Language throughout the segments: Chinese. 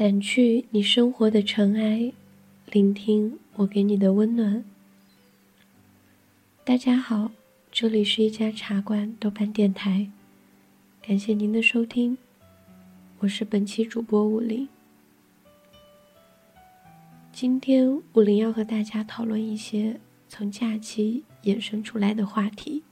掸去你生活的尘埃，聆听我给你的温暖。大家好，这里是一家茶馆豆瓣电台，感谢您的收听，我是本期主播武林。今天武林要和大家讨论一些从假期衍生出来的话题。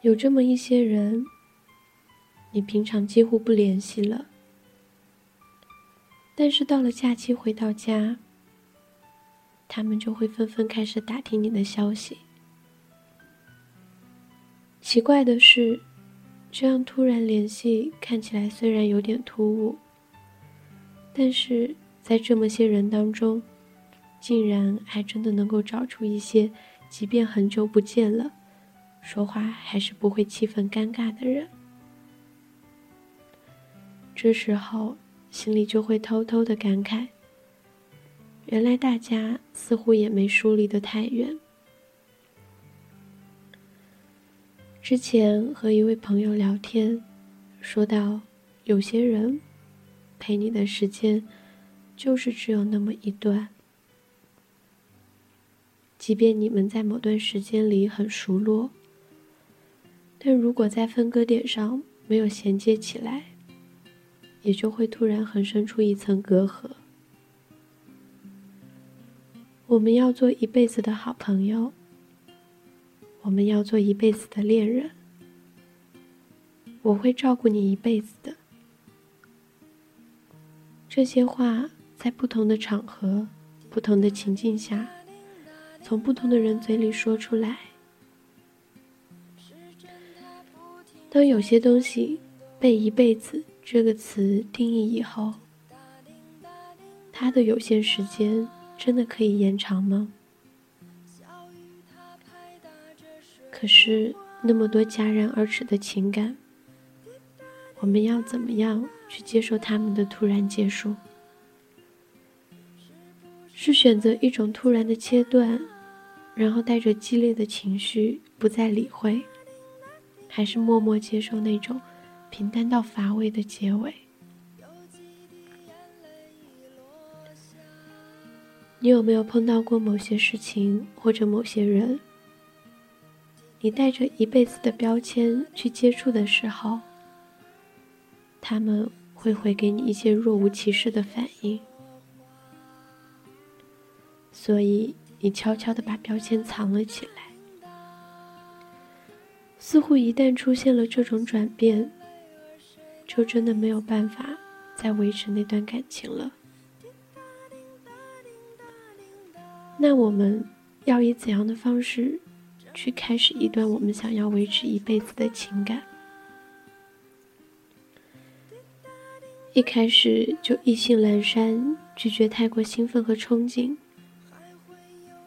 有这么一些人。你平常几乎不联系了，但是到了假期回到家，他们就会纷纷开始打听你的消息。奇怪的是，这样突然联系看起来虽然有点突兀，但是在这么些人当中，竟然还真的能够找出一些，即便很久不见了，说话还是不会气氛尴尬的人。这时候，心里就会偷偷的感慨：原来大家似乎也没疏离的太远。之前和一位朋友聊天，说到有些人陪你的时间就是只有那么一段，即便你们在某段时间里很熟络，但如果在分割点上没有衔接起来。也就会突然横生出一层隔阂。我们要做一辈子的好朋友，我们要做一辈子的恋人。我会照顾你一辈子的。这些话在不同的场合、不同的情境下，从不同的人嘴里说出来。当有些东西被一辈子。这个词定义以后，它的有限时间真的可以延长吗？可是那么多戛然而止的情感，我们要怎么样去接受他们的突然结束？是选择一种突然的切断，然后带着激烈的情绪不再理会，还是默默接受那种？平淡到乏味的结尾。你有没有碰到过某些事情或者某些人？你带着一辈子的标签去接触的时候，他们会回给你一些若无其事的反应，所以你悄悄的把标签藏了起来。似乎一旦出现了这种转变。就真的没有办法再维持那段感情了。那我们要以怎样的方式去开始一段我们想要维持一辈子的情感？一开始就意兴阑珊，拒绝太过兴奋和憧憬，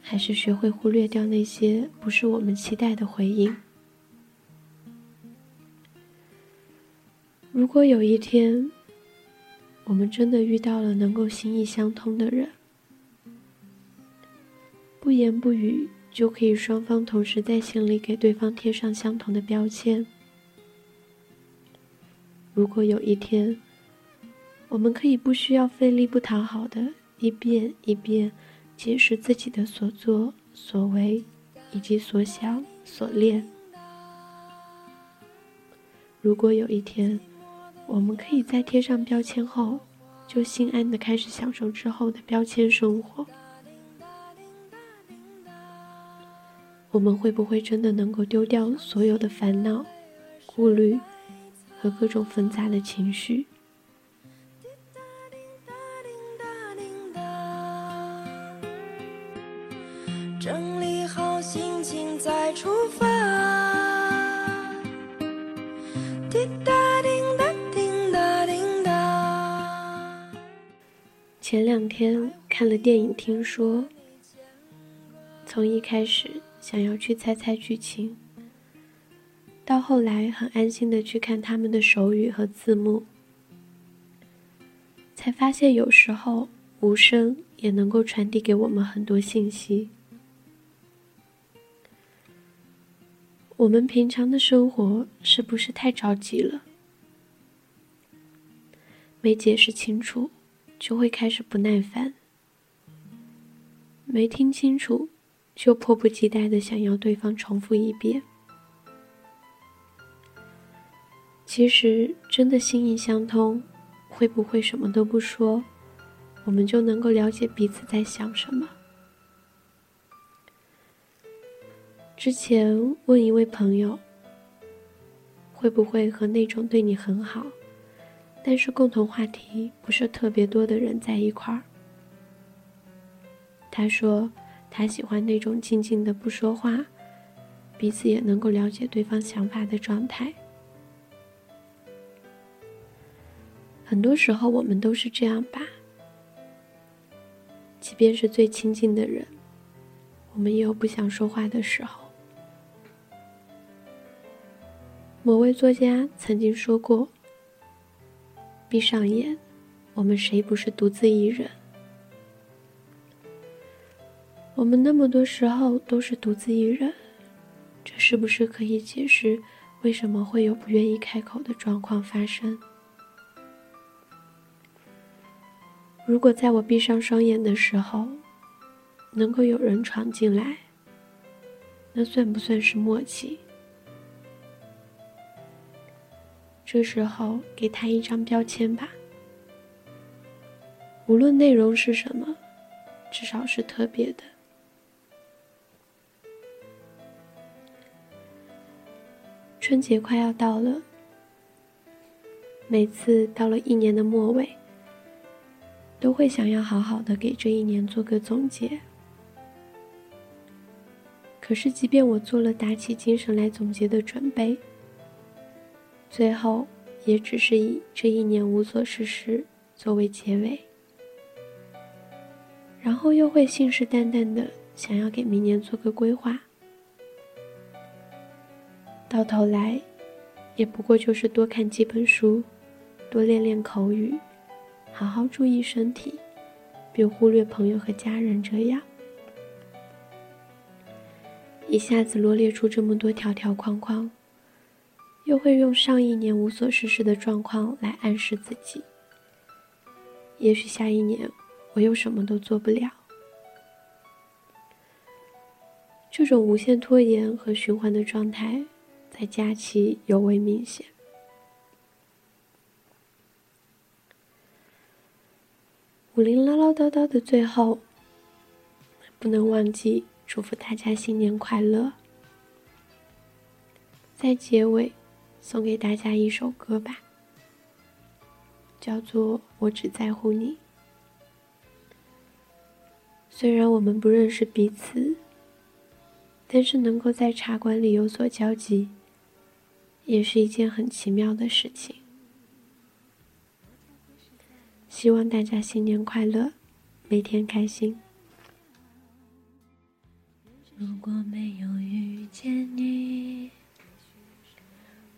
还是学会忽略掉那些不是我们期待的回应？如果有一天，我们真的遇到了能够心意相通的人，不言不语就可以双方同时在心里给对方贴上相同的标签。如果有一天，我们可以不需要费力不讨好的一遍一遍解释自己的所作所为，以及所想所恋。如果有一天，我们可以在贴上标签后，就心安的开始享受之后的标签生活。我们会不会真的能够丢掉所有的烦恼、顾虑和各种纷杂的情绪？整理好心情再出发。滴答。前两天看了电影，听说从一开始想要去猜猜剧情，到后来很安心的去看他们的手语和字幕，才发现有时候无声也能够传递给我们很多信息。我们平常的生活是不是太着急了？没解释清楚，就会开始不耐烦；没听清楚，就迫不及待的想要对方重复一遍。其实，真的心意相通，会不会什么都不说，我们就能够了解彼此在想什么？之前问一位朋友，会不会和那种对你很好，但是共同话题不是特别多的人在一块儿？他说，他喜欢那种静静的不说话，彼此也能够了解对方想法的状态。很多时候，我们都是这样吧。即便是最亲近的人，我们也有不想说话的时候。某位作家曾经说过：“闭上眼，我们谁不是独自一人？我们那么多时候都是独自一人，这是不是可以解释为什么会有不愿意开口的状况发生？”如果在我闭上双眼的时候，能够有人闯进来，那算不算是默契？这时候给他一张标签吧，无论内容是什么，至少是特别的。春节快要到了，每次到了一年的末尾。都会想要好好的给这一年做个总结。可是，即便我做了打起精神来总结的准备，最后也只是以这一年无所事事作为结尾，然后又会信誓旦旦的想要给明年做个规划，到头来，也不过就是多看几本书，多练练口语。好好注意身体，别忽略朋友和家人。这样，一下子罗列出这么多条条框框，又会用上一年无所事事的状况来暗示自己。也许下一年我又什么都做不了。这种无限拖延和循环的状态，在假期尤为明显。武林唠唠叨叨的最后，不能忘记祝福大家新年快乐。在结尾，送给大家一首歌吧，叫做《我只在乎你》。虽然我们不认识彼此，但是能够在茶馆里有所交集，也是一件很奇妙的事情。希望大家新年快乐，每天开心。如果没有遇见你，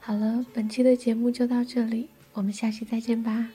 好了，本期的节目就到这里，我们下期再见吧。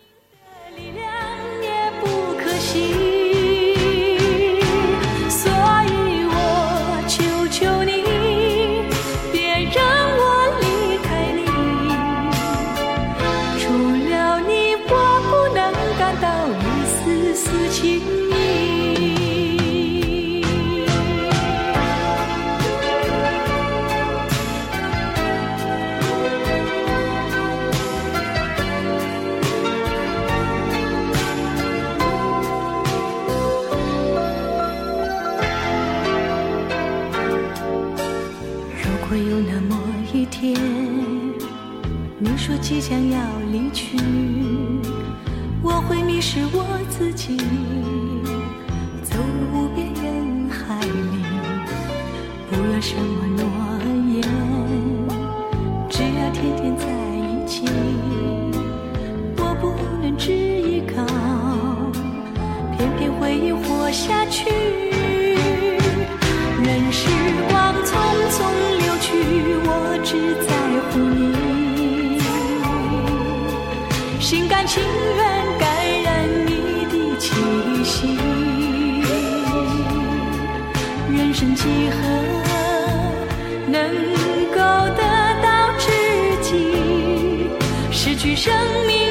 你说即将要离去我会迷失我自己走入无边人海里不要什么诺言只要天天在一起我不能只依靠片片回忆活下去。失去生命。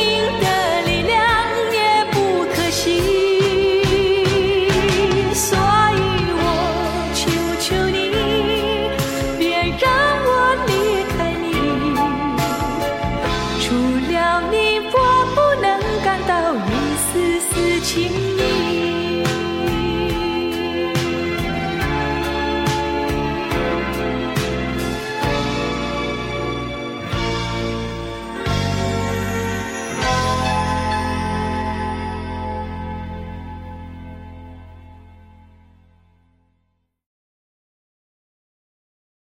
情意。